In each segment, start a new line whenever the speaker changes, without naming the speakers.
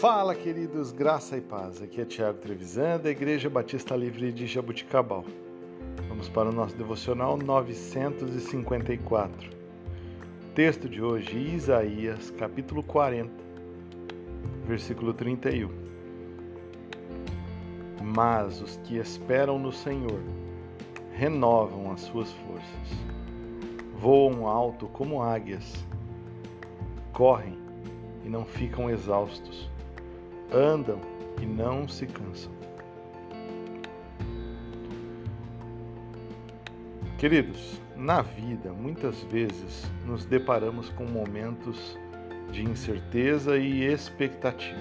Fala, queridos, graça e paz. Aqui é Tiago Trevisan, da Igreja Batista Livre de Jabuticabal. Vamos para o nosso devocional 954. Texto de hoje, Isaías, capítulo 40, versículo 31. Mas os que esperam no Senhor renovam as suas forças, voam alto como águias, correm e não ficam exaustos andam e não se cansam. Queridos, na vida, muitas vezes nos deparamos com momentos de incerteza e expectativa.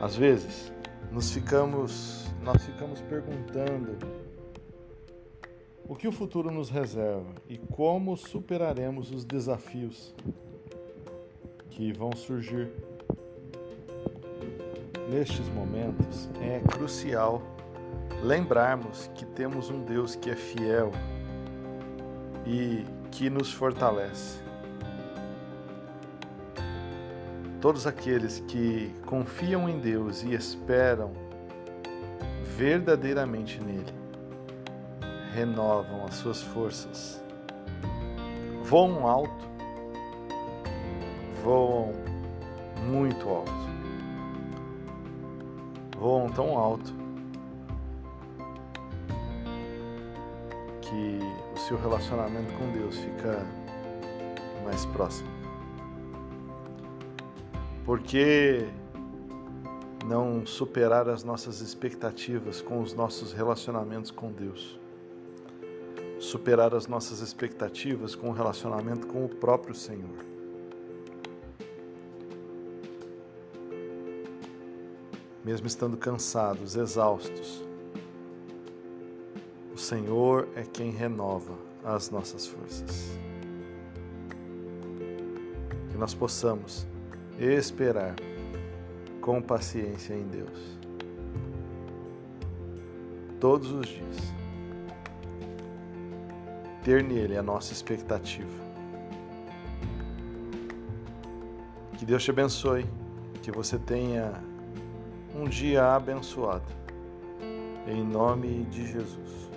Às vezes, nos ficamos, nós ficamos perguntando o que o futuro nos reserva e como superaremos os desafios que vão surgir Nestes momentos é crucial lembrarmos que temos um Deus que é fiel e que nos fortalece. Todos aqueles que confiam em Deus e esperam verdadeiramente nele renovam as suas forças, voam alto, voam muito alto voam tão alto que o seu relacionamento com Deus fica mais próximo. Porque não superar as nossas expectativas com os nossos relacionamentos com Deus? Superar as nossas expectativas com o relacionamento com o próprio Senhor. Mesmo estando cansados, exaustos. O Senhor é quem renova as nossas forças. Que nós possamos esperar com paciência em Deus. Todos os dias. Ter nele a nossa expectativa. Que Deus te abençoe, que você tenha um dia abençoado. Em nome de Jesus.